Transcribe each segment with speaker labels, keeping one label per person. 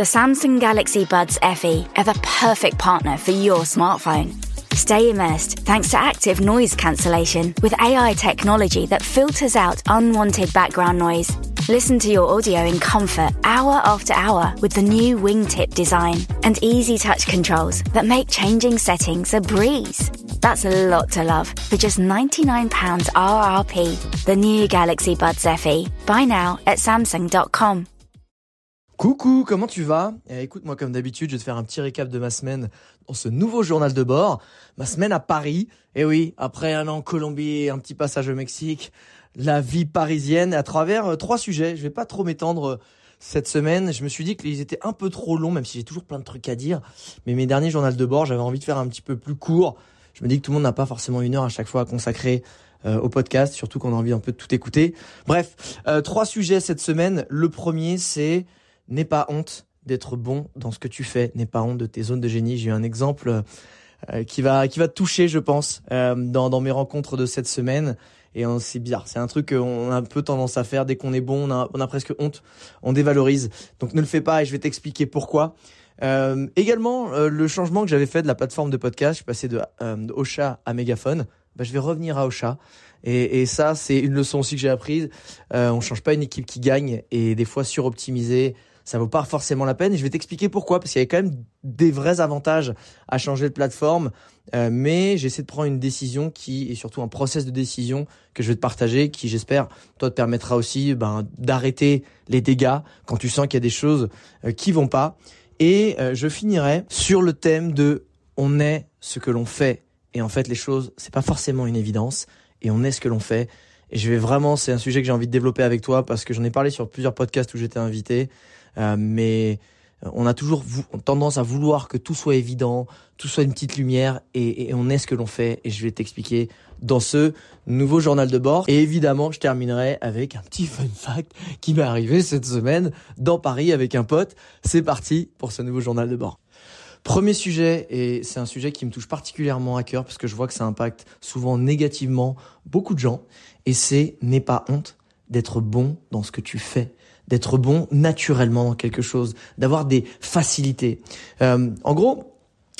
Speaker 1: The Samsung Galaxy Buds FE are the perfect partner for your smartphone. Stay immersed thanks to active noise cancellation with AI technology that filters out unwanted background noise. Listen to your audio in comfort hour after hour with the new wingtip design and easy touch controls that make changing settings a breeze. That's a lot to love for just £99 RRP. The new Galaxy Buds FE. Buy now at Samsung.com.
Speaker 2: Coucou, comment tu vas? Eh, Écoute, moi comme d'habitude, je vais te faire un petit récap de ma semaine dans ce nouveau journal de bord. Ma semaine à Paris. Et eh oui, après un an en Colombie un petit passage au Mexique, la vie parisienne à travers euh, trois sujets. Je vais pas trop m'étendre euh, cette semaine. Je me suis dit qu'ils étaient un peu trop longs, même si j'ai toujours plein de trucs à dire. Mais mes derniers journaux de bord, j'avais envie de faire un petit peu plus court. Je me dis que tout le monde n'a pas forcément une heure à chaque fois à consacrer euh, au podcast, surtout qu'on a envie un peu de tout écouter. Bref, trois sujets cette semaine. Le premier, c'est N'aie pas honte d'être bon dans ce que tu fais. N'aie pas honte de tes zones de génie. J'ai eu un exemple euh, qui va qui va te toucher, je pense, euh, dans, dans mes rencontres de cette semaine. Et c'est bizarre, c'est un truc qu'on a un peu tendance à faire dès qu'on est bon, on a, on a presque honte, on dévalorise. Donc ne le fais pas et je vais t'expliquer pourquoi. Euh, également, euh, le changement que j'avais fait de la plateforme de podcast, je suis passé de, de Ocha à Megaphone. Bah, je vais revenir à Ocha. Et, et ça, c'est une leçon aussi que j'ai apprise. Euh, on change pas une équipe qui gagne et des fois suroptimiser, ça vaut pas forcément la peine. Et je vais t'expliquer pourquoi, parce qu'il y a quand même des vrais avantages à changer de plateforme. Euh, mais j'essaie de prendre une décision qui est surtout un process de décision que je vais te partager, qui j'espère toi te permettra aussi ben, d'arrêter les dégâts quand tu sens qu'il y a des choses euh, qui vont pas. Et euh, je finirai sur le thème de on est ce que l'on fait. Et en fait, les choses, c'est pas forcément une évidence. Et on est ce que l'on fait. Et je vais vraiment, c'est un sujet que j'ai envie de développer avec toi parce que j'en ai parlé sur plusieurs podcasts où j'étais invité. Euh, mais on a toujours tendance à vouloir que tout soit évident, tout soit une petite lumière, et, on est ce que l'on fait. Et je vais t'expliquer dans ce nouveau journal de bord. Et évidemment, je terminerai avec un petit fun fact qui m'est arrivé cette semaine dans Paris avec un pote. C'est parti pour ce nouveau journal de bord. Premier sujet, et c'est un sujet qui me touche particulièrement à cœur parce que je vois que ça impacte souvent négativement beaucoup de gens, et c'est n'aie pas honte d'être bon dans ce que tu fais d'être bon naturellement dans quelque chose, d'avoir des facilités. Euh, en gros,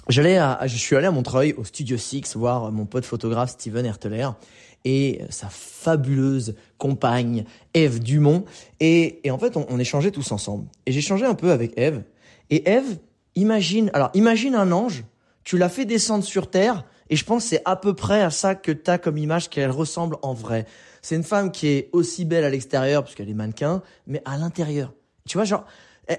Speaker 2: j'allais à, je suis allé à Montreuil au Studio Six voir mon pote photographe Steven Herteler et sa fabuleuse compagne Eve Dumont. Et, et en fait on, on échangeait tous ensemble. Et changé un peu avec Eve et Eve imagine alors imagine un ange tu l'as fait descendre sur terre et je pense c'est à peu près à ça que tu as comme image qu'elle ressemble en vrai c'est une femme qui est aussi belle à l'extérieur, parce qu'elle est mannequin, mais à l'intérieur. Tu vois, genre,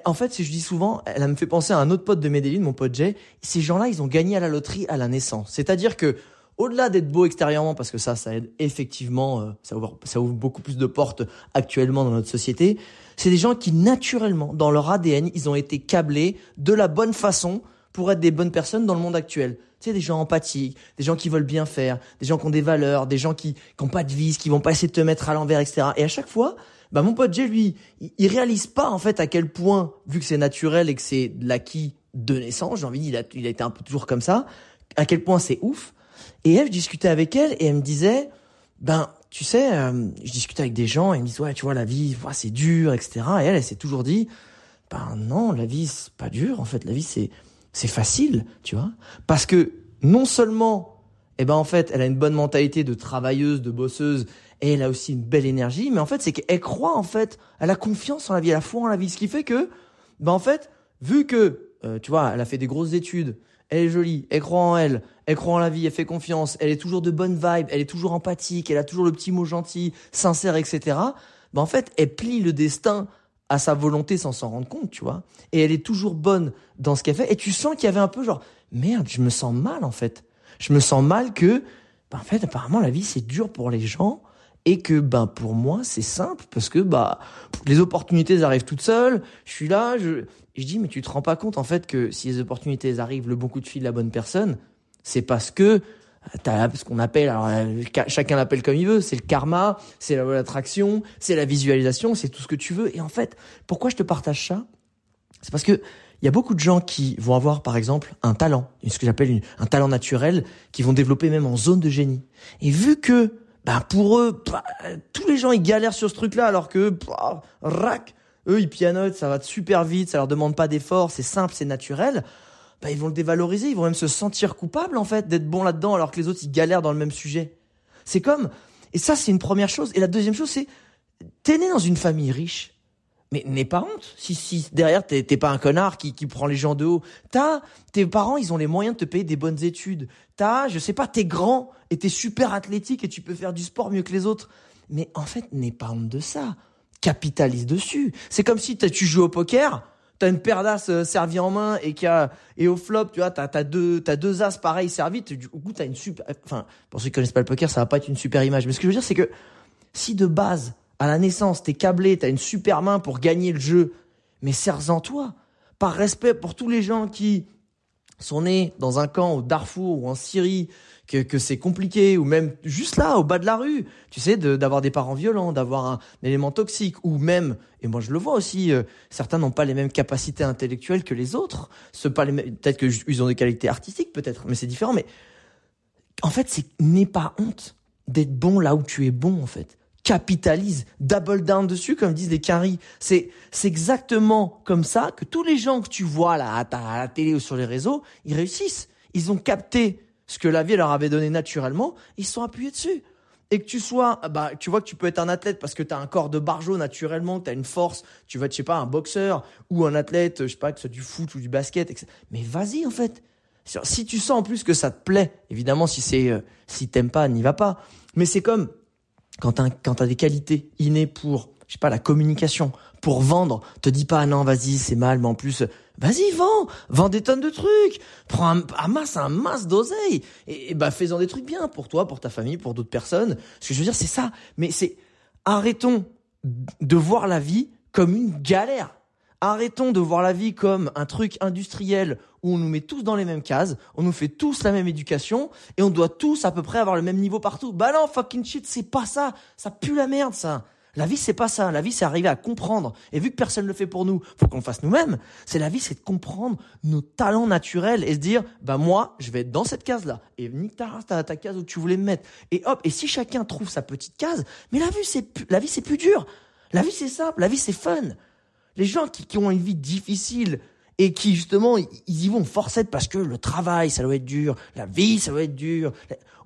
Speaker 2: en fait, je dis souvent, elle me fait penser à un autre pote de Medellin, mon pote Jay. Ces gens-là, ils ont gagné à la loterie à la naissance. C'est-à-dire que, au-delà d'être beau extérieurement, parce que ça, ça aide effectivement, euh, ça ouvre, ça ouvre beaucoup plus de portes actuellement dans notre société, c'est des gens qui, naturellement, dans leur ADN, ils ont été câblés de la bonne façon pour être des bonnes personnes dans le monde actuel. Tu sais, des gens empathiques, des gens qui veulent bien faire, des gens qui ont des valeurs, des gens qui qui ont pas de vis, qui vont pas essayer de te mettre à l'envers, etc. Et à chaque fois, bah mon pote Jay, lui, il, réalise pas en fait à quel point, vu que c'est naturel et que c'est de l'acquis de naissance, j'ai envie de dire, il a, il a été un peu toujours comme ça, à quel point c'est ouf. Et elle, je discutais avec elle et elle me disait, ben, tu sais, euh, je discutais avec des gens et ils me disent, ouais, tu vois, la vie, c'est dur, etc. Et elle, elle s'est toujours dit, ben non, la vie, c'est pas dur, en fait, la vie, c'est c'est facile, tu vois. Parce que non seulement, eh ben en fait, elle a une bonne mentalité de travailleuse, de bosseuse, et elle a aussi une belle énergie, mais en fait, c'est qu'elle croit en fait, elle a confiance en la vie, elle a foi en la vie, ce qui fait que, ben en fait, vu que, euh, tu vois, elle a fait des grosses études, elle est jolie, elle croit en elle, elle croit en la vie, elle fait confiance, elle est toujours de bonne vibe, elle est toujours empathique, elle a toujours le petit mot gentil, sincère, etc. Ben en fait, elle plie le destin à sa volonté sans s'en rendre compte, tu vois. Et elle est toujours bonne dans ce qu'elle fait. Et tu sens qu'il y avait un peu genre, merde, je me sens mal en fait. Je me sens mal que, bah, en fait, apparemment, la vie c'est dur pour les gens. et que ben pour moi c'est simple parce que bah les opportunités arrivent toutes seules. Je suis là, je, je dis mais tu te rends pas compte en fait que si les opportunités arrivent, le bon coup de fil de la bonne personne, c'est parce que T'as ce qu'on appelle, alors chacun l'appelle comme il veut, c'est le karma, c'est l'attraction, c'est la visualisation, c'est tout ce que tu veux. Et en fait, pourquoi je te partage ça? C'est parce que il y a beaucoup de gens qui vont avoir, par exemple, un talent, ce que j'appelle un talent naturel, qui vont développer même en zone de génie. Et vu que, bah, pour eux, bah, tous les gens ils galèrent sur ce truc-là, alors que, bah, rac, eux ils pianotent, ça va super vite, ça leur demande pas d'effort, c'est simple, c'est naturel bah, ils vont le dévaloriser, ils vont même se sentir coupables en fait d'être bons là-dedans alors que les autres ils galèrent dans le même sujet. C'est comme et ça c'est une première chose et la deuxième chose c'est t'es né dans une famille riche. Mais n'aie pas honte. Si, si derrière t'es, pas un connard qui, qui prend les gens de haut. T'as, tes parents, ils ont les moyens de te payer des bonnes études. T'as, je sais pas, t'es grand et t'es super athlétique et tu peux faire du sport mieux que les autres. Mais en fait, n'aie pas honte de ça. Capitalise dessus. C'est comme si tu joues au poker t'as une paire d'as euh, servie en main et qui a et au flop tu vois t'as as deux t'as deux as pareils servis du coup t'as une super enfin pour ceux qui connaissent pas le poker ça va pas être une super image. Mais ce que je veux dire c'est que si de base à la naissance t'es câblé t'as une super main pour gagner le jeu mais sers-en toi. Par respect pour tous les gens qui sont nés dans un camp au Darfour ou en Syrie que, que c'est compliqué, ou même juste là, au bas de la rue, tu sais, d'avoir des parents violents, d'avoir un, élément toxique, ou même, et moi je le vois aussi, euh, certains n'ont pas les mêmes capacités intellectuelles que les autres, peut-être qu'ils ont des qualités artistiques, peut-être, mais c'est différent, mais en fait, c'est n'aie pas honte d'être bon là où tu es bon, en fait capitalise, double down dessus, comme disent les caries. C'est, c'est exactement comme ça que tous les gens que tu vois là à, la télé ou sur les réseaux, ils réussissent. Ils ont capté ce que la vie leur avait donné naturellement, ils sont appuyés dessus. Et que tu sois, bah, tu vois que tu peux être un athlète parce que tu as un corps de barjot naturellement, tu as une force, tu vas être, je sais pas, un boxeur ou un athlète, je sais pas, que ce soit du foot ou du basket, etc. Mais vas-y, en fait. Si tu sens en plus que ça te plaît, évidemment, si c'est, euh, si t'aimes pas, n'y va pas. Mais c'est comme quand tu as des qualités innées pour, je sais pas, la communication, pour vendre, te dis pas, non, vas-y, c'est mal, mais en plus, Vas-y, vends, vends des tonnes de trucs, prends un, amasse un masse d'oseille, et, bah fais-en des trucs bien pour toi, pour ta famille, pour d'autres personnes. Ce que je veux dire, c'est ça. Mais c'est arrêtons de voir la vie comme une galère. Arrêtons de voir la vie comme un truc industriel où on nous met tous dans les mêmes cases, on nous fait tous la même éducation et on doit tous à peu près avoir le même niveau partout. Bah non, fucking shit, c'est pas ça. Ça pue la merde, ça. La vie, c'est pas ça. La vie, c'est arriver à comprendre. Et vu que personne ne le fait pour nous, faut qu'on le fasse nous-mêmes. C'est la vie, c'est de comprendre nos talents naturels et se dire, bah moi, je vais être dans cette case-là. Et nique ta ta, ta case où tu voulais me mettre. Et hop. Et si chacun trouve sa petite case, mais la vie, c'est la vie, c'est plus dur. La vie, c'est simple. La vie, c'est fun. Les gens qui, qui ont une vie difficile, et qui justement ils y vont forcette parce que le travail ça doit être dur, la vie ça doit être dur.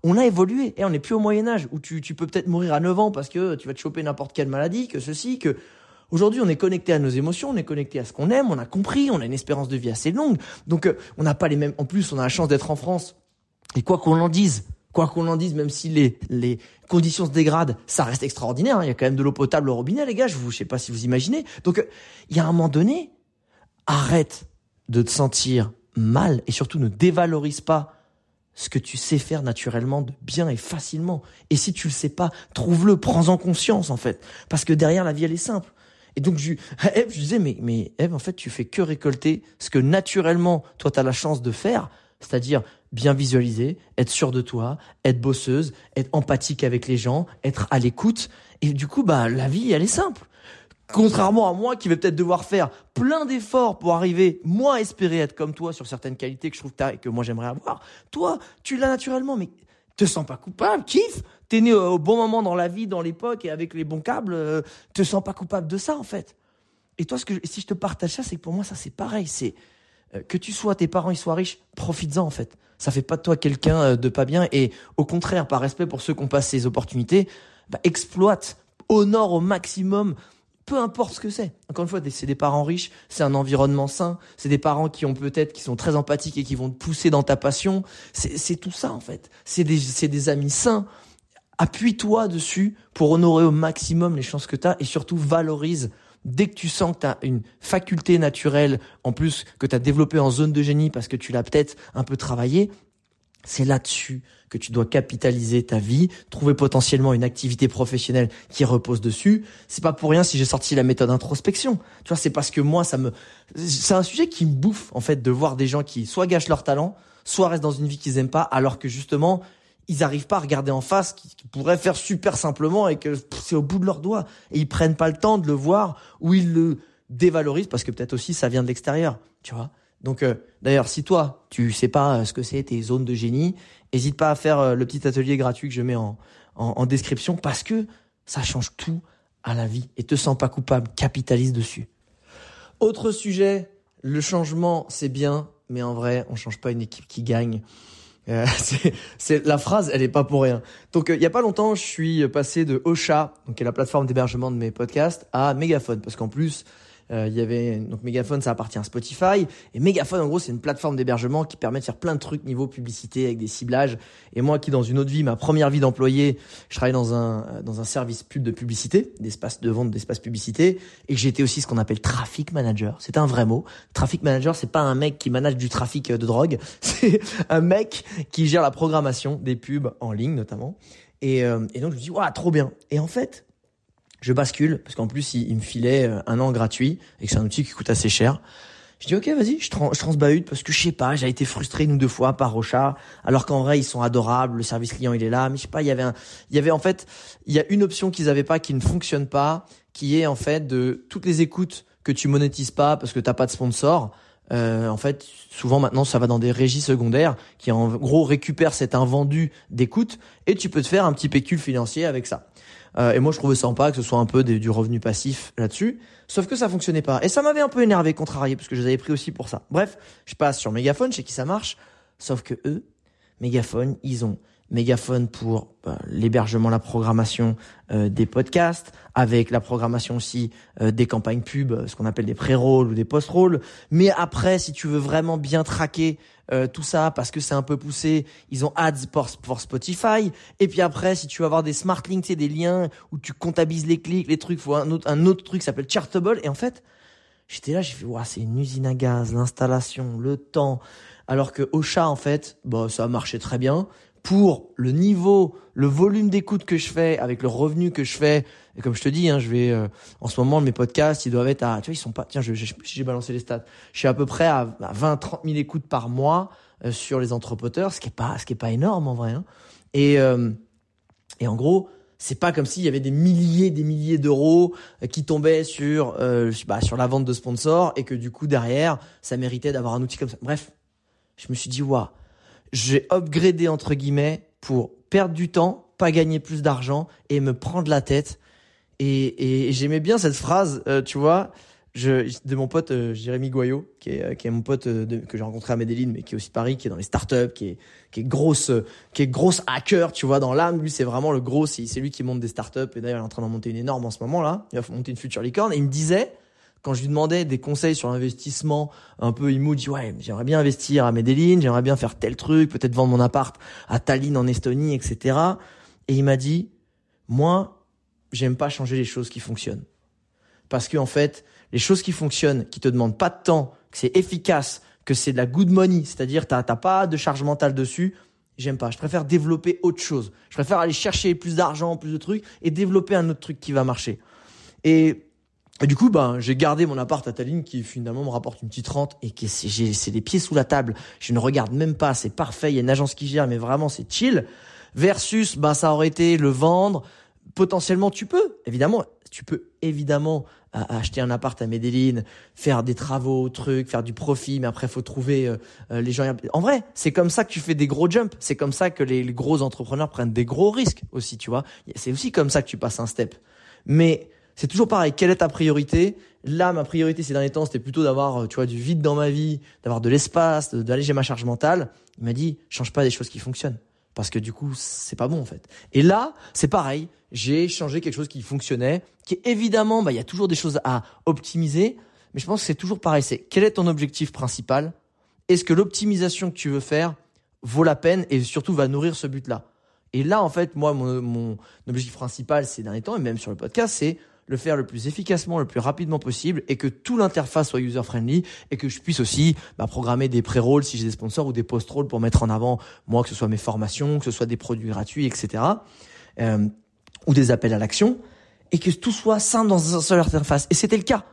Speaker 2: On a évolué et on n'est plus au Moyen Âge où tu, tu peux peut-être mourir à 9 ans parce que tu vas te choper n'importe quelle maladie, que ceci, que Aujourd'hui, on est connecté à nos émotions, on est connecté à ce qu'on aime, on a compris, on a une espérance de vie assez longue. Donc, euh, on n'a pas les mêmes. En plus, on a la chance d'être en France. Et quoi qu'on en dise, quoi qu'on en dise, même si les, les conditions se dégradent, ça reste extraordinaire. Hein. Il y a quand même de l'eau potable au robinet, les gars. Je ne sais pas si vous imaginez. Donc, euh, il y a un moment donné, arrête de te sentir mal et surtout ne dévalorise pas ce que tu sais faire naturellement de bien et facilement. Et si tu le sais pas, trouve-le, prends-en conscience en fait, parce que derrière la vie elle est simple. Et donc je, Eve, je disais mais mais Eve en fait tu fais que récolter ce que naturellement toi tu as la chance de faire, c'est-à-dire bien visualiser, être sûr de toi, être bosseuse, être empathique avec les gens, être à l'écoute et du coup bah la vie elle est simple. Contrairement à moi qui vais peut-être devoir faire plein d'efforts pour arriver, moi, espérer être comme toi sur certaines qualités que je trouve que, moi j'aimerais avoir. Toi, tu l'as naturellement, mais te sens pas coupable, kiffe. T'es né au bon moment dans la vie, dans l'époque et avec les bons câbles, euh, te sens pas coupable de ça en fait. Et toi, ce que si je te partage ça, c'est que pour moi ça c'est pareil. C'est euh, que tu sois, tes parents ils soient riches, profites-en en fait. Ça fait pas de toi quelqu'un euh, de pas bien et au contraire, par respect pour ceux qui ont pas ces opportunités, bah, exploite, honore au maximum peu importe ce que c'est. Encore une fois, c'est des parents riches, c'est un environnement sain, c'est des parents qui ont peut-être, qui sont très empathiques et qui vont te pousser dans ta passion. C'est tout ça, en fait. C'est des, des amis sains. Appuie-toi dessus pour honorer au maximum les chances que tu as et surtout valorise dès que tu sens que tu as une faculté naturelle, en plus que tu as développé en zone de génie parce que tu l'as peut-être un peu travaillé, C'est là-dessus que tu dois capitaliser ta vie, trouver potentiellement une activité professionnelle qui repose dessus. C'est pas pour rien si j'ai sorti la méthode introspection. Tu vois, c'est parce que moi, ça me, c'est un sujet qui me bouffe, en fait, de voir des gens qui soit gâchent leur talent, soit restent dans une vie qu'ils aiment pas, alors que justement, ils arrivent pas à regarder en face, qui, pourraient faire super simplement et que c'est au bout de leurs doigts. Et ils prennent pas le temps de le voir ou ils le dévalorisent parce que peut-être aussi ça vient de l'extérieur, tu vois. Donc euh, d'ailleurs, si toi, tu sais pas euh, ce que c'est tes zones de génie, n'hésite pas à faire euh, le petit atelier gratuit que je mets en, en, description parce que ça change tout à la vie et te sens pas coupable, capitalise dessus. Autre sujet, le changement, c'est bien, mais en vrai, on change pas une équipe qui gagne. c'est la phrase, elle est pas pour rien. Donc il y a pas longtemps, je suis passé de Ocha, donc qui est la plateforme d'hébergement de mes podcasts, à Megaphone parce qu'en plus euh, il y avait donc Megaphone, ça appartient à Spotify. Et Megaphone, en gros, c'est une plateforme d'hébergement qui permet de faire plein de trucs niveau publicité avec des ciblages. Et moi, qui dans une autre vie, ma première vie d'employé, je travaillais dans un dans un service pub de publicité, d'espace de vente d'espace publicité, et j'étais aussi ce qu'on appelle traffic manager. C'est un vrai mot. Traffic manager, c'est pas un mec qui manage du trafic de drogue, c'est un mec qui gère la programmation des pubs en ligne notamment. Et, euh, et donc je me dis, waouh, trop bien. Et en fait, je bascule parce qu'en plus il, me filait euh, un an gratuit et que c'est un outil qui coûte assez cher. Je dis ok vas-y, je, trans, je transbahute parce que je sais pas, j'ai été frustré une ou deux fois par Rocha, alors qu'en vrai ils sont adorables, le service client il est là, mais je sais pas, il y avait un, il y avait en fait, il y a une option qu'ils avaient pas qui ne fonctionne pas, qui est en fait de toutes les écoutes que tu monétises pas parce que t'as pas de sponsor. Euh, en fait, souvent maintenant, ça va dans des régies secondaires qui en gros récupèrent cet invendu d'écoute et tu peux te faire un petit pécule financier avec ça. Euh, et moi, je trouvais sympa que ce soit un peu du revenu passif là-dessus. Sauf que ça fonctionnait pas. Et ça m'avait un peu énervé, contrarié, parce que je les avais pris aussi pour ça. Bref, je passe sur Megaphone, chez qui ça marche. Sauf que eux, Megaphone, ils ont Mégaphone pour bah, l'hébergement, la programmation euh, des podcasts, avec la programmation aussi euh, des campagnes pub, euh, ce qu'on appelle des pré-rolls ou des post-rolls. Mais après, si tu veux vraiment bien traquer tout ça, parce que c'est un peu poussé, ils ont ads pour, pour, Spotify. Et puis après, si tu veux avoir des smart links, des liens où tu comptabilises les clics, les trucs, faut un autre, un autre truc qui s'appelle Chartable. Et en fait, j'étais là, j'ai fait, ouais, c'est une usine à gaz, l'installation, le temps. Alors que Ocha, en fait, bah, ça a marché très bien pour le niveau, le volume d'écoute que je fais, avec le revenu que je fais, et comme je te dis, hein, je vais euh, en ce moment mes podcasts, ils doivent être à, tu vois, ils sont pas, tiens, j'ai balancé les stats, je suis à peu près à, 20, 30 000 écoutes par mois euh, sur les entrepreneurs, ce qui est pas, ce qui est pas énorme en vrai. Hein. Et euh, et en gros, c'est pas comme s'il y avait des milliers, des milliers d'euros qui tombaient sur bah, sur la vente de sponsors et que du coup derrière, ça méritait d'avoir un outil comme ça. Bref, je me suis dit waouh j'ai upgradé entre guillemets pour perdre du temps, pas gagner plus d'argent et me prendre la tête. Et, et j'aimais bien cette phrase, euh, tu vois, je, de mon pote euh, Jérémy Goyot, qui est, euh, qui est mon pote de, que j'ai rencontré à Medellin, mais qui est aussi Paris, qui est dans les startups, qui est, qui est grosse, qui est grosse hacker, tu vois, dans l'âme. Lui, c'est vraiment le gros, c'est lui qui monte des startups. Et d'ailleurs, il est en train d'en monter une énorme en ce moment là. Il va monter une future licorne. Et il me disait, quand je lui demandais des conseils sur l'investissement un peu immo, dit ouais, j'aimerais bien investir à Medellin, j'aimerais bien faire tel truc, peut-être vendre mon appart à Tallinn en Estonie, etc. Et il m'a dit, moi, j'aime pas changer les choses qui fonctionnent. Parce que en fait, les choses qui fonctionnent, qui te demandent pas de temps, que c'est efficace, que c'est de la good money, c'est-à-dire t'as pas de charge mentale dessus, j'aime pas. Je préfère développer autre chose. Je préfère aller chercher plus d'argent, plus de trucs et développer un autre truc qui va marcher. Et et du coup, ben, j'ai gardé mon appart à Tallinn qui finalement me rapporte une petite rente et qui c'est, les pieds sous la table. Je ne regarde même pas, c'est parfait. Il y a une agence qui gère, mais vraiment c'est chill. Versus, ben, ça aurait été le vendre. Potentiellement, tu peux, évidemment, tu peux évidemment acheter un appart à Medellin, faire des travaux, trucs, faire du profit, mais après faut trouver euh, euh, les gens. En vrai, c'est comme ça que tu fais des gros jumps. C'est comme ça que les, les gros entrepreneurs prennent des gros risques aussi, tu vois. C'est aussi comme ça que tu passes un step. Mais c'est toujours pareil. Quelle est ta priorité? Là, ma priorité ces derniers temps, c'était plutôt d'avoir, euh, tu vois, du vide dans ma vie, d'avoir de l'espace, d'alléger ma charge mentale. Il m'a dit, change pas des choses qui fonctionnent. Parce que du coup, c'est pas bon, en fait. Et là, c'est pareil. J'ai changé quelque chose qui fonctionnait, qui évidemment, bah, il y a toujours des choses à optimiser. Mais je pense que c'est toujours pareil. C'est quel est ton objectif principal? Est-ce que l'optimisation que tu veux faire vaut la peine et surtout va nourrir ce but-là? Et là, en fait, moi, mon, mon objectif principal ces derniers temps, et même sur le podcast, c'est le faire le plus efficacement, le plus rapidement possible et que tout l'interface soit user-friendly et que je puisse aussi bah, programmer des pré-rolls si j'ai des sponsors ou des post-rolls pour mettre en avant, moi, que ce soit mes formations, que ce soit des produits gratuits, etc. Euh, ou des appels à l'action et que tout soit simple dans une seule interface. Et c'était le cas.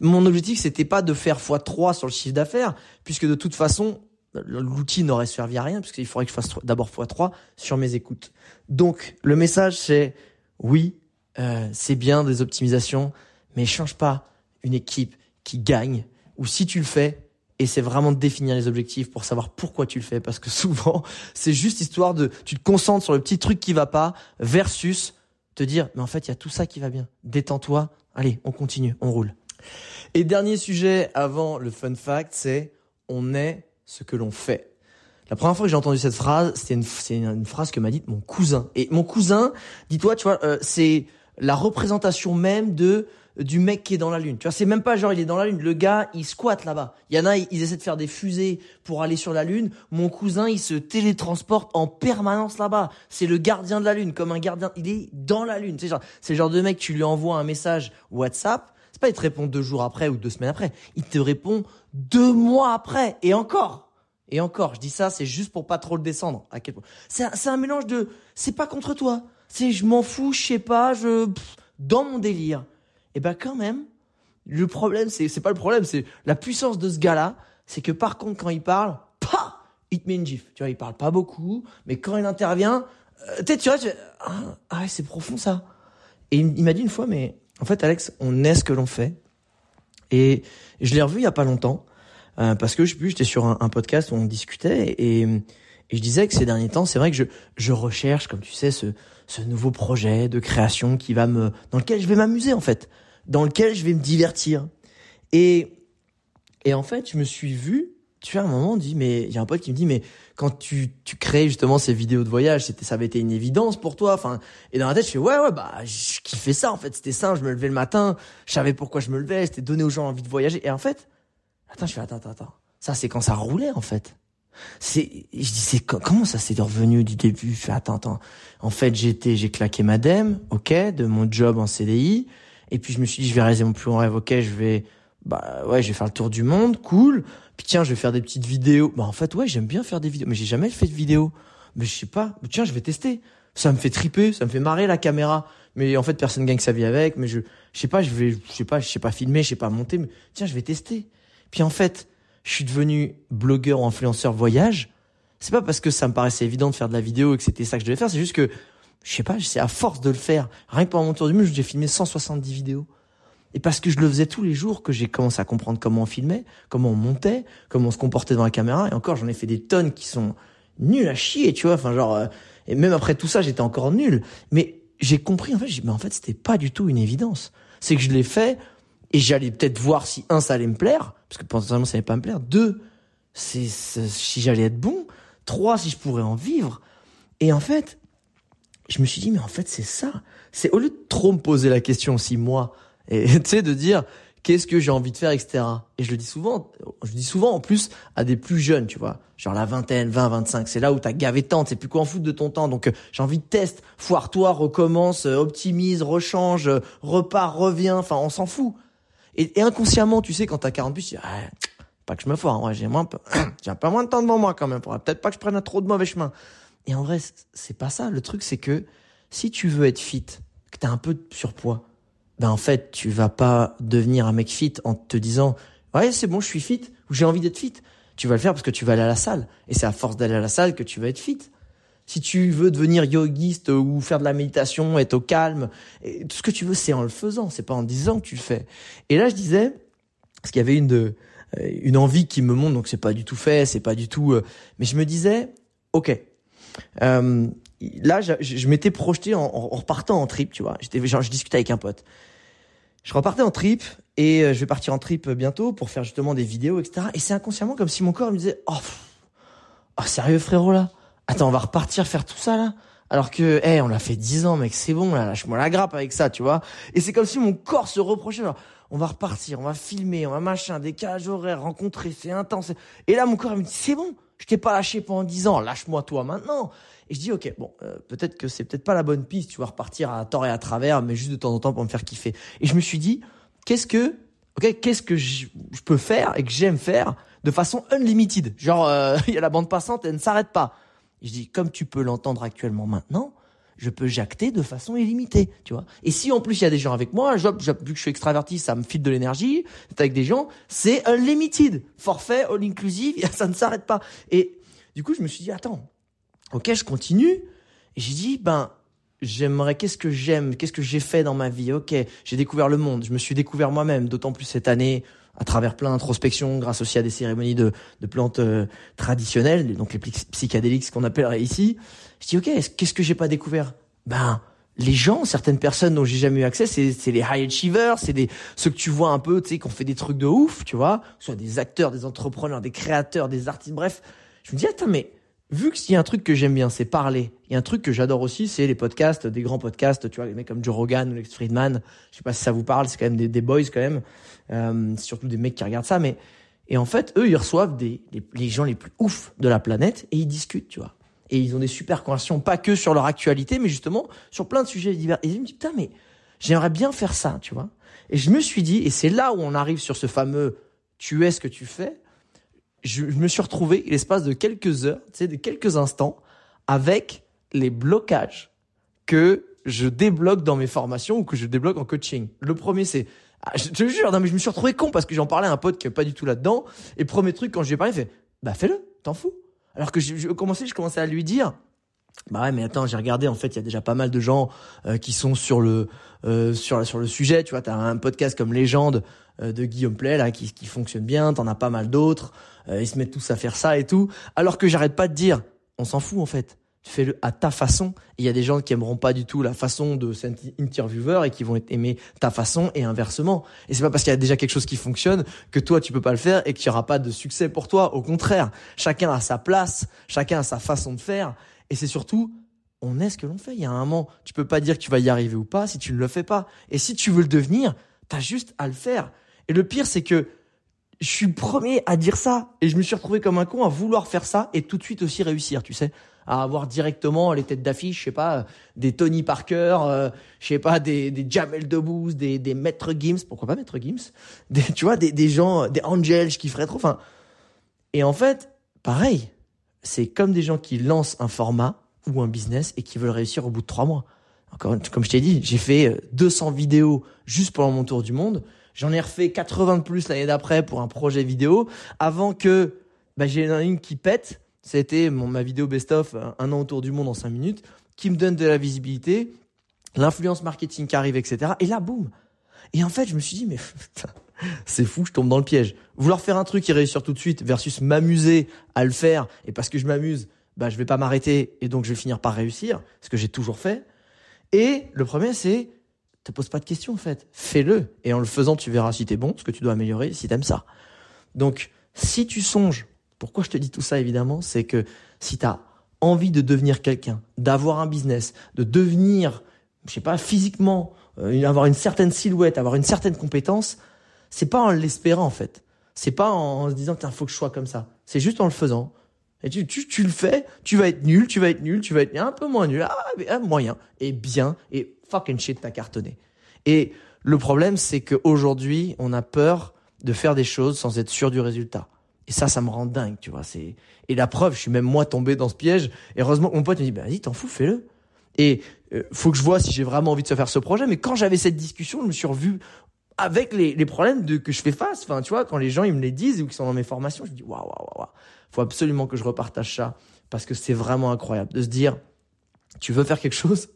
Speaker 2: Mon objectif, c'était pas de faire x3 sur le chiffre d'affaires, puisque de toute façon, l'outil n'aurait servi à rien, puisqu'il faudrait que je fasse d'abord x3 sur mes écoutes. Donc, le message, c'est oui, euh, c'est bien des optimisations, mais change pas une équipe qui gagne, ou si tu le fais, et c'est vraiment de définir les objectifs pour savoir pourquoi tu le fais, parce que souvent, c'est juste histoire de, tu te concentres sur le petit truc qui va pas, versus te dire, mais en fait, il y a tout ça qui va bien. Détends-toi, allez, on continue, on roule. Et dernier sujet avant le fun fact, c'est on est ce que l'on fait. La première fois que j'ai entendu cette phrase, c'était une, une, phrase que m'a dite mon cousin. Et mon cousin, dis-toi, tu vois, euh, c'est la représentation même de du mec qui est dans la lune. Tu vois, c'est même pas genre il est dans la lune. Le gars, il squatte là-bas. Il y en a, ils essaient de faire des fusées pour aller sur la lune. Mon cousin, il se télétransporte en permanence là-bas. C'est le gardien de la lune, comme un gardien. Il est dans la lune. C'est genre, c'est genre de mec, tu lui envoies un message WhatsApp. C'est pas il te répond deux jours après ou deux semaines après. Il te répond deux mois après et encore. Et encore, je dis ça, c'est juste pour pas trop le descendre. À quel point C'est un mélange de, c'est pas contre toi. C'est je m'en fous, je sais pas, je dans mon délire et eh ben quand même, le problème, c'est c'est pas le problème, c'est la puissance de ce gars-là, c'est que par contre quand il parle, pa, il te met une gif. Tu vois, il parle pas beaucoup, mais quand il intervient, euh, tu vois, tu ah, ah c'est profond ça. Et il, m'a dit une fois, mais en fait Alex, on est ce que l'on fait. Et je l'ai revu il y a pas longtemps euh, parce que je sais plus, j'étais sur un, podcast où on discutait et, et je disais que ces derniers temps, c'est vrai que je je recherche, comme tu sais, ce ce nouveau projet de création qui va me dans lequel je vais m'amuser en fait dans lequel je vais me divertir. Et, et en fait, je me suis vu, tu vois, à un moment, dit, mais il y a un pote qui me dit, mais quand tu, tu crées justement ces vidéos de voyage, c'était, ça avait été une évidence pour toi. Enfin, et dans la tête, je fais, ouais, ouais, bah, je kiffais ça, en fait. C'était ça, je me levais le matin, je savais pourquoi je me levais, c'était donner aux gens envie de voyager. Et en fait, attends, je fais, attends, attends, attends. Ça, c'est quand ça roulait, en fait. C'est, je dis, c'est comment ça s'est revenu du début? Je fais, attends, attends. En fait, j'étais, j'ai claqué ma dème, ok, de mon job en CDI. Et puis je me suis dit, je vais réaliser mon plus grand rêve. Ok, je vais, bah ouais, je vais faire le tour du monde, cool. Puis tiens, je vais faire des petites vidéos. Bah en fait, ouais, j'aime bien faire des vidéos, mais j'ai jamais fait de vidéo. Mais je sais pas. Mais tiens, je vais tester. Ça me fait triper, ça me fait marrer la caméra. Mais en fait, personne gagne sa vie avec. Mais je, je sais pas, je vais, je sais pas, je sais pas filmer, je sais pas monter. Mais tiens, je vais tester. Puis en fait, je suis devenu blogueur ou influenceur voyage. C'est pas parce que ça me paraissait évident de faire de la vidéo et que c'était ça que je devais faire. C'est juste que je sais pas, c'est à force de le faire. Rien que pendant mon tour du monde, j'ai filmé 170 vidéos. Et parce que je le faisais tous les jours, que j'ai commencé à comprendre comment on filmait, comment on montait, comment on se comportait dans la caméra. Et encore, j'en ai fait des tonnes qui sont nulles à chier, tu vois. Enfin, genre, euh, et même après tout ça, j'étais encore nul. Mais j'ai compris, en fait, mais en fait, c'était pas du tout une évidence. C'est que je l'ai fait et j'allais peut-être voir si un, ça allait me plaire, parce que potentiellement ça allait pas me plaire. Deux, c'est si j'allais être bon. Trois, si je pourrais en vivre. Et en fait, je me suis dit, mais en fait, c'est ça. C'est au lieu de trop me poser la question si moi, et tu sais, de dire, qu'est-ce que j'ai envie de faire, etc. Et je le dis souvent, je le dis souvent en plus à des plus jeunes, tu vois, genre la vingtaine, 20, 25, c'est là où t'as gavé tant, c'est plus quoi en foutre de ton temps. Donc euh, j'ai envie de tester, foire-toi, recommence, euh, optimise, rechange, euh, repars, reviens, enfin on s'en fout. Et, inconsciemment, tu sais, quand t'as 40 plus, tu dis, ah, pas que je me foire, moi j'ai moins, j'ai un peu moins de temps devant moi quand même, peut-être pas que je prenne trop de mauvais chemin. Et en vrai, c'est pas ça. Le truc, c'est que si tu veux être fit, que t'as un peu de surpoids, ben en fait, tu vas pas devenir un mec fit en te disant ouais c'est bon, je suis fit ou j'ai envie d'être fit. Tu vas le faire parce que tu vas aller à la salle. Et c'est à force d'aller à la salle que tu vas être fit. Si tu veux devenir yogiste ou faire de la méditation, être au calme, tout ce que tu veux, c'est en le faisant. C'est pas en disant que tu le fais. Et là, je disais, parce qu'il y avait une de, euh, une envie qui me monte, donc c'est pas du tout fait, c'est pas du tout. Euh, mais je me disais, ok, euh, là, je, je m'étais projeté en, en, repartant en trip, tu vois. J'étais, genre, je discutais avec un pote. Je repartais en trip et euh, je vais partir en trip bientôt pour faire justement des vidéos, etc. Et c'est inconsciemment comme si mon corps me disait, oh, oh sérieux frérot là, attends, on va repartir faire tout ça là. Alors que, hé, on l'a fait dix ans, mec, c'est bon, là, lâche-moi la grappe avec ça, tu vois. Et c'est comme si mon corps se reprochait, genre, on va repartir, on va filmer, on va machin, décalage horaire, rencontrer, c'est intense. Et là, mon corps, me dit, c'est bon, Je t'ai pas lâché pendant 10 ans, lâche-moi toi maintenant. Et je dis, ok, bon, euh, peut-être que c'est peut-être pas la bonne piste, tu vas repartir à tort et à travers, mais juste de temps en temps pour me faire kiffer. Et je me suis dit, qu'est-ce que, ok, qu'est-ce que je, peux faire et que j'aime faire de façon unlimited? Genre, euh, il y a la bande passante, elle ne s'arrête pas. Je dis, comme tu peux l'entendre actuellement maintenant, je peux jacter de façon illimitée, tu vois. Et si en plus il y a des gens avec moi, vu que je suis extraverti, ça me file de l'énergie, avec des gens, c'est unlimited, forfait, all inclusive, ça ne s'arrête pas. Et du coup, je me suis dit, attends, ok, je continue. Et j'ai dit, ben, j'aimerais, qu'est-ce que j'aime, qu'est-ce que j'ai fait dans ma vie, ok, j'ai découvert le monde, je me suis découvert moi-même, d'autant plus cette année, à travers plein d'introspections, grâce aussi à des cérémonies de, de plantes euh, traditionnelles, donc les psychédéliques, ce qu'on appellerait ici. Je dis, ok, qu'est-ce que j'ai pas découvert? Ben, les gens, certaines personnes dont j'ai jamais eu accès, c'est les high achievers, c'est des ceux que tu vois un peu, tu sais, qui ont fait des trucs de ouf, tu vois, soit des acteurs, des entrepreneurs, des créateurs, des artistes, bref. Je me dis, attends, mais vu que s'il y a un truc que j'aime bien, c'est parler. Il y a un truc que j'adore aussi, c'est les podcasts, des grands podcasts, tu vois, les mecs comme Joe Rogan ou Lex Friedman. Je sais pas si ça vous parle, c'est quand même des, des boys quand même, euh, surtout des mecs qui regardent ça. Mais et en fait, eux, ils reçoivent des les, gens les plus ouf de la planète et ils discutent, tu vois. Et ils ont des super conversations, pas que sur leur actualité, mais justement sur plein de sujets divers. Et je me dis putain, mais j'aimerais bien faire ça, tu vois. Et je me suis dit, et c'est là où on arrive sur ce fameux tu es ce que tu fais je, me suis retrouvé l'espace de quelques heures, tu sais, de quelques instants, avec les blocages que je débloque dans mes formations ou que je débloque en coaching. Le premier, c'est, ah, je te jure, non, mais je me suis retrouvé con parce que j'en parlais à un pote qui est pas du tout là-dedans. Et premier truc, quand je lui ai parlé, il fait, bah fais-le, t'en fous. Alors que je, je commençais, je commençais à lui dire, bah ouais, mais attends, j'ai regardé. En fait, il y a déjà pas mal de gens euh, qui sont sur le euh, sur sur le sujet. Tu vois, t'as un podcast comme Légende de Guillaume Play là qui qui fonctionne bien. T'en as pas mal d'autres. ils se mettent tous à faire ça et tout. Alors que j'arrête pas de dire, on s'en fout en fait. Tu fais le à ta façon. Il y a des gens qui aimeront pas du tout la façon de cet intervieweur et qui vont aimer ta façon et inversement. Et c'est pas parce qu'il y a déjà quelque chose qui fonctionne que toi tu peux pas le faire et qu'il y aura pas de succès pour toi. Au contraire, chacun a sa place, chacun a sa façon de faire. Et c'est surtout, on est ce que l'on fait. Il y a un moment, tu peux pas dire que tu vas y arriver ou pas si tu ne le fais pas. Et si tu veux le devenir, tu as juste à le faire. Et le pire, c'est que je suis premier à dire ça. Et je me suis retrouvé comme un con à vouloir faire ça et tout de suite aussi réussir, tu sais. À avoir directement les têtes d'affiche, je sais pas, des Tony Parker, euh, je sais pas, des, Jamel Debbouze, des, Maître Gims, pourquoi pas Maître Gims, tu vois, des, des gens, des Angels qui feraient trop, enfin. Et en fait, pareil, c'est comme des gens qui lancent un format ou un business et qui veulent réussir au bout de trois mois. Encore, comme je t'ai dit, j'ai fait 200 euh, vidéos juste pendant mon tour du monde. J'en ai refait 80 de plus l'année d'après pour un projet vidéo avant que bah, j'ai une qui pète. C'était ma vidéo best-of, euh, un an autour du monde en 5 minutes, qui me donne de la visibilité, l'influence marketing qui arrive, etc. Et là, boum. Et en fait, je me suis dit, mais c'est fou, je tombe dans le piège. Vouloir faire un truc qui réussir tout de suite versus m'amuser à le faire et parce que je m'amuse, bah je vais pas m'arrêter et donc je vais finir par réussir, ce que j'ai toujours fait. Et le premier c'est te pose pas de questions en fait, fais-le et en le faisant tu verras si t'es bon, ce que tu dois améliorer, si t'aimes ça. Donc si tu songes, pourquoi je te dis tout ça évidemment, c'est que si t'as envie de devenir quelqu'un, d'avoir un business, de devenir, je sais pas, physiquement, euh, avoir une certaine silhouette, avoir une certaine compétence, c'est pas en l'espérant en fait. C'est pas en se disant qu'il faut que je sois comme ça. C'est juste en le faisant. Et tu, tu, tu le fais, tu vas être nul, tu vas être nul, tu vas être un peu moins nul, ah, ah moyen, et bien, et fucking shit, t'as cartonné. Et le problème, c'est qu'aujourd'hui, on a peur de faire des choses sans être sûr du résultat. Et ça, ça me rend dingue, tu vois. Et la preuve, je suis même moi tombé dans ce piège. Et heureusement, mon pote me dit, bah vas-y, t'en fous, fais-le. Et euh, faut que je vois si j'ai vraiment envie de se faire ce projet. Mais quand j'avais cette discussion, je me suis revu avec les, problèmes de, que je fais face. Enfin, tu vois, quand les gens ils me les disent ou qu'ils sont dans mes formations, je me dis waouh, waouh, waouh, faut absolument que je repartage ça parce que c'est vraiment incroyable de se dire, tu veux faire quelque chose,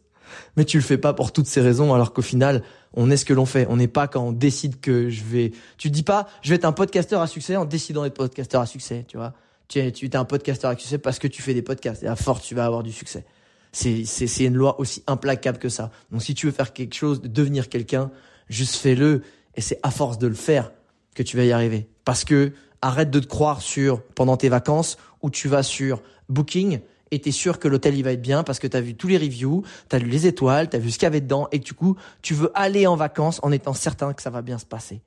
Speaker 2: mais tu le fais pas pour toutes ces raisons, alors qu'au final, on est ce que l'on fait. On n'est pas quand on décide que je vais. Tu dis pas, je vais être un podcasteur à succès en décidant d'être podcasteur à succès, tu vois. Tu es, tu es un podcasteur à succès parce que tu fais des podcasts et à force tu vas avoir du succès. C'est, c'est, c'est une loi aussi implacable que ça. Donc si tu veux faire quelque chose, devenir quelqu'un, juste fais-le. Et c'est à force de le faire que tu vas y arriver. Parce que arrête de te croire sur pendant tes vacances où tu vas sur Booking et t'es sûr que l'hôtel il va être bien parce que t'as vu tous les reviews, t'as lu les étoiles, t'as vu ce qu'il y avait dedans et du coup tu veux aller en vacances en étant certain que ça va bien se passer.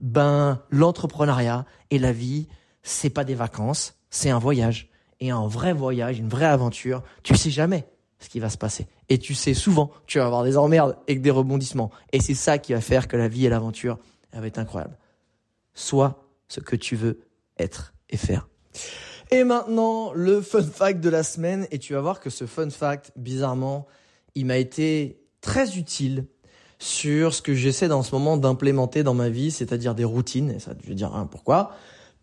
Speaker 2: Ben l'entrepreneuriat et la vie c'est pas des vacances, c'est un voyage Et un vrai voyage, une vraie aventure, tu sais jamais ce qui va se passer. Et tu sais souvent, tu vas avoir des emmerdes et des rebondissements. Et c'est ça qui va faire que la vie et l'aventure, va être incroyable. Sois ce que tu veux être et faire. Et maintenant, le fun fact de la semaine. Et tu vas voir que ce fun fact, bizarrement, il m'a été très utile sur ce que j'essaie dans ce moment d'implémenter dans ma vie, c'est-à-dire des routines. Et ça, je vais dire hein, pourquoi?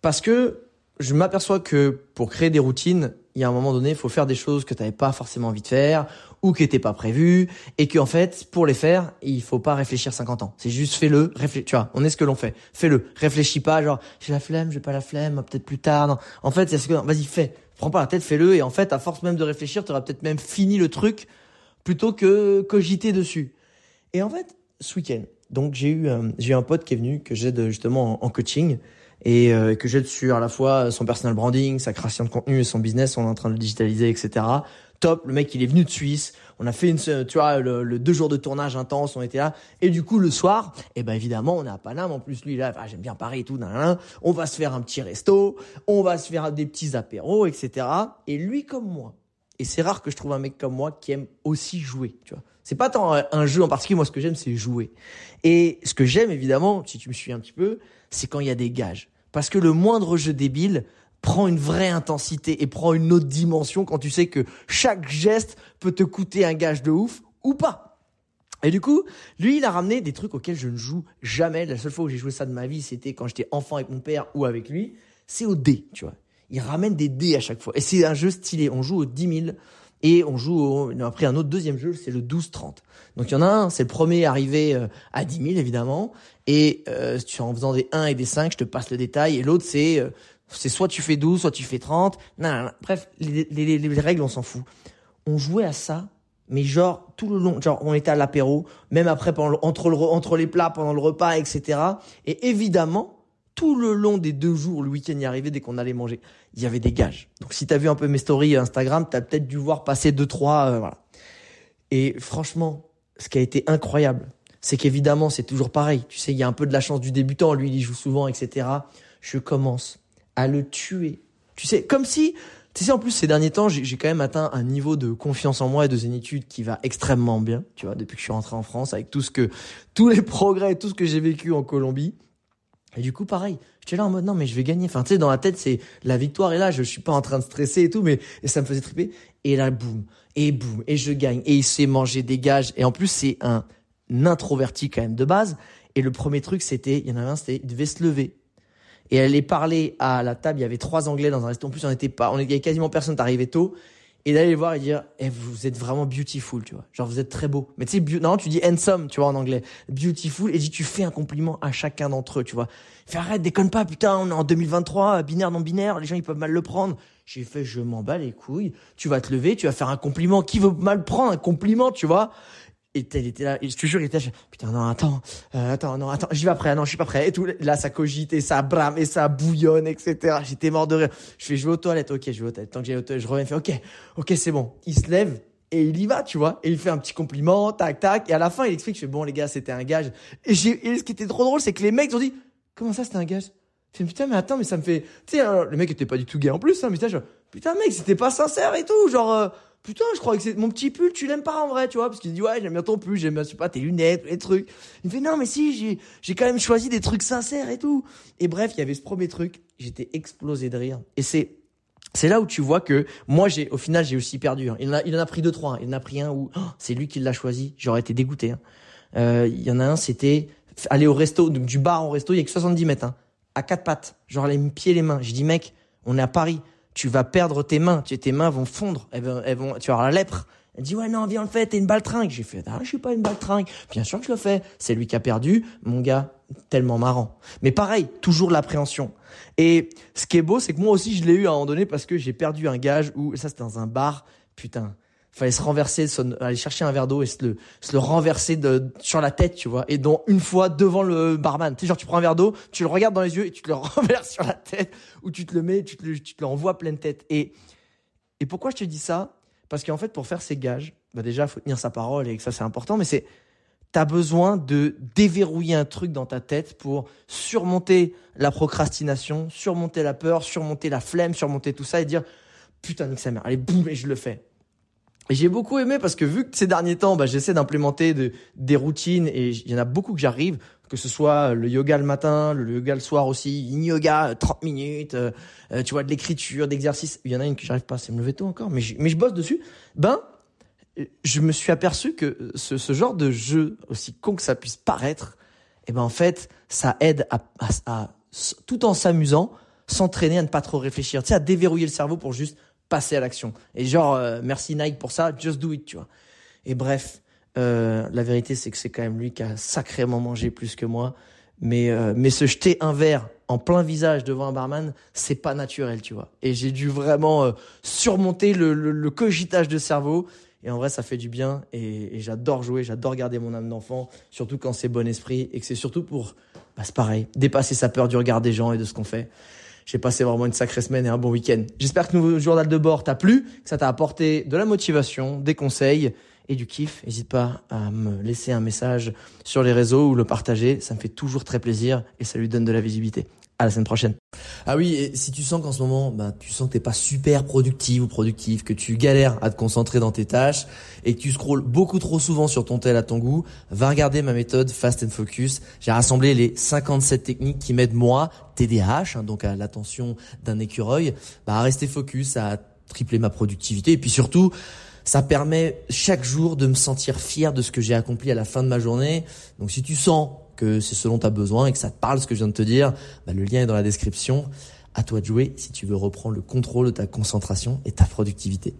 Speaker 2: Parce que je m'aperçois que pour créer des routines, il y a un moment donné, il faut faire des choses que tu n'avais pas forcément envie de faire ou qui n'étaient pas prévues et qu'en fait, pour les faire, il faut pas réfléchir 50 ans. C'est juste fais-le, réfléchis. Tu vois, on est ce que l'on fait. Fais-le. Réfléchis pas, genre j'ai la flemme, j'ai pas la flemme, peut-être plus tard. Non. En fait, c'est ce que vas-y fais. Prends pas la tête, fais-le et en fait, à force même de réfléchir, tu auras peut-être même fini le truc plutôt que cogiter dessus. Et en fait, ce week-end, donc j'ai eu j'ai eu un pote qui est venu que j'aide justement en coaching et euh, que j'aide sur à la fois son personal branding, sa création de contenu et son business, on est en train de le digitaliser, etc. Top, le mec il est venu de Suisse, on a fait une, tu vois, le, deux jours de tournage intense, on était là, et du coup le soir, eh ben évidemment on est à Paname, en plus lui là, ah, j'aime bien Paris et tout, on va se faire un petit resto, on va se faire des petits apéros, etc. Et lui comme moi, et c'est rare que je trouve un mec comme moi qui aime aussi jouer, tu vois. C'est pas tant un jeu en particulier, moi ce que j'aime c'est jouer. Et ce que j'aime évidemment, si tu me suis un petit peu, c'est quand il y a des gages. Parce que le moindre jeu débile prend une vraie intensité et prend une autre dimension quand tu sais que chaque geste peut te coûter un gage de ouf ou pas. Et du coup, lui, il a ramené des trucs auxquels je ne joue jamais. La seule fois où j'ai joué ça de ma vie, c'était quand j'étais enfant avec mon père ou avec lui. C'est au dé, tu vois. Il ramène des dés à chaque fois. Et c'est un jeu stylé. On joue au 10 000 et on joue au, on a pris un autre deuxième jeu, c'est le 12-30. Donc il y en a un, c'est le premier arrivé euh, à 10 000 évidemment, et euh, en faisant des 1 et des 5, je te passe le détail, et l'autre c'est euh, c'est soit tu fais 12, soit tu fais 30, non, bref, les, les, les règles on s'en fout. On jouait à ça, mais genre tout le long, genre on était à l'apéro, même après pendant, entre, le, entre les plats, pendant le repas, etc. Et évidemment, tout le long des deux jours, le week-end y arrivait dès qu'on allait manger, il y avait des gages. Donc si tu as vu un peu mes stories Instagram, tu as peut-être dû voir passer deux trois euh, voilà. Et franchement, ce qui a été incroyable, c'est qu'évidemment, c'est toujours pareil. Tu sais, il y a un peu de la chance du débutant, lui il joue souvent etc. Je commence à le tuer. Tu sais, comme si tu sais, en plus, ces derniers temps, j'ai quand même atteint un niveau de confiance en moi et de zénitude qui va extrêmement bien, tu vois, depuis que je suis rentré en France, avec tout ce que, tous les progrès, tout ce que j'ai vécu en Colombie. Et du coup, pareil, j'étais là en mode non, mais je vais gagner. Enfin, tu sais, dans la tête, c'est la victoire est là. Je suis pas en train de stresser et tout, mais ça me faisait triper. Et là, boum, et boum, et je gagne. Et il s'est mangé des gages. Et en plus, c'est un introverti quand même de base. Et le premier truc, c'était, il y en avait un, c'était, il devait se lever. Et aller parler à la table. Il y avait trois Anglais dans un restaurant. En plus, on était pas, on était quasiment personne. T'arrivais tôt et d'aller les voir et dire eh, vous êtes vraiment beautiful tu vois. Genre vous êtes très beau. Mais tu sais non tu dis handsome tu vois en anglais. Beautiful et dis tu fais un compliment à chacun d'entre eux tu vois. Fais arrête déconne pas putain on est en 2023 binaire non binaire les gens ils peuvent mal le prendre. J'ai fait je m'en bats les couilles. Tu vas te lever tu vas faire un compliment. Qui veut mal prendre un compliment tu vois? Et il était là, et je te jure, il était là, putain, non, attends, euh, attends, non, attends, j'y vais après, non, je suis pas prêt. Et tout, là, ça cogite, et ça brame, et ça bouillonne, etc. J'étais mort de rire. Je fais, je vais aux toilettes, ok, je vais aux toilettes. Tant que j'ai aux toilettes, je reviens, je fais, ok, ok, c'est bon. Il se lève, et il y va, tu vois. Et il fait un petit compliment, tac, tac. Et à la fin, il explique, je fais, bon, les gars, c'était un gage. Et j'ai, et ce qui était trop drôle, c'est que les mecs ont dit, comment ça, c'était un gage? Je fais, putain, mais attends, mais ça me fait, tu sais, le mec était pas du tout gay en plus, hein, mais putain, putain, mec, c'était pas sincère et tout, genre, euh, putain, je crois que c'est mon petit pull, tu l'aimes pas en vrai, tu vois, parce qu'il dit ouais, j'aime bien ton pull, j'aime bien, je sais pas, tes lunettes, les trucs. Il me fait non, mais si, j'ai, j'ai quand même choisi des trucs sincères et tout. Et bref, il y avait ce premier truc, j'étais explosé de rire. Et c'est, c'est là où tu vois que moi, j'ai, au final, j'ai aussi perdu. Hein. Il en a, il en a pris deux, trois. Hein. Il en a pris un où oh, c'est lui qui l'a choisi. J'aurais été dégoûté. Hein. Euh, il y en a un, c'était aller au resto, du bar au resto, il y a que 70 mètres, hein, à quatre pattes, genre les pieds, les mains. J'ai dit mec, on est à Paris tu vas perdre tes mains, tes mains vont fondre, elles vont, tu vas avoir la lèpre. Elle dit ouais non viens le fait, t'es une baltringue. J'ai fait ah je suis pas une baltringue. Bien sûr que je le fais. C'est lui qui a perdu, mon gars, tellement marrant. Mais pareil, toujours l'appréhension. Et ce qui est beau, c'est que moi aussi je l'ai eu à un moment donné parce que j'ai perdu un gage où ça c'était dans un bar. Putain, fallait se renverser, aller chercher un verre d'eau et se le, se le renverser sur la tête, tu vois. Et donc, une fois devant le barman. Tu genre, tu prends un verre d'eau, tu le regardes dans les yeux et tu te le renverses sur la tête ou tu te le mets, tu te, tu te l'envoies pleine tête. Et, et pourquoi je te dis ça? Parce qu'en fait, pour faire ces gages, bah déjà, faut tenir sa parole et que ça, c'est important, mais c'est, t'as besoin de déverrouiller un truc dans ta tête pour surmonter la procrastination, surmonter la peur, surmonter la flemme, surmonter tout ça et dire, putain, nique sa mère. Allez, boum, et je le fais. J'ai beaucoup aimé parce que vu que ces derniers temps, bah, j'essaie d'implémenter de, des routines et il y en a beaucoup que j'arrive, que ce soit le yoga le matin, le yoga le soir aussi, yin yoga 30 minutes, euh, euh, tu vois de l'écriture, d'exercice. Il y en a une que j'arrive pas, c'est me lever tôt encore, mais je, mais je bosse dessus. Ben, je me suis aperçu que ce, ce genre de jeu, aussi con que ça puisse paraître, eh ben en fait, ça aide à, à, à tout en s'amusant, s'entraîner à ne pas trop réfléchir, tu sais, à déverrouiller le cerveau pour juste passer à l'action. Et genre, euh, merci Nike pour ça, just do it, tu vois. Et bref, euh, la vérité, c'est que c'est quand même lui qui a sacrément mangé plus que moi. Mais, euh, mais se jeter un verre en plein visage devant un barman, c'est pas naturel, tu vois. Et j'ai dû vraiment euh, surmonter le, le, le, cogitage de cerveau. Et en vrai, ça fait du bien. Et, et j'adore jouer, j'adore garder mon âme d'enfant, surtout quand c'est bon esprit et que c'est surtout pour, bah, c'est pareil, dépasser sa peur du regard des gens et de ce qu'on fait j'ai passé vraiment une sacrée semaine et un bon week-end. J'espère que le journal de bord t'a plu, que ça t'a apporté de la motivation, des conseils et du kiff. N'hésite pas à me laisser un message sur les réseaux ou le partager. Ça me fait toujours très plaisir et ça lui donne de la visibilité. À la semaine prochaine.
Speaker 3: Ah oui, et si tu sens qu'en ce moment, bah, tu sens que t'es pas super productif ou productif, que tu galères à te concentrer dans tes tâches et que tu scrolles beaucoup trop souvent sur ton tel à ton goût, va regarder ma méthode Fast and Focus. J'ai rassemblé les 57 techniques qui m'aident moi, TDAH, hein, donc à l'attention d'un écureuil, bah, à rester focus, à tripler ma productivité et puis surtout ça permet chaque jour de me sentir fier de ce que j'ai accompli à la fin de ma journée. Donc si tu sens que c'est ce dont tu as besoin et que ça te parle ce que je viens de te dire, bah, le lien est dans la description. À toi de jouer si tu veux reprendre le contrôle de ta concentration et ta productivité.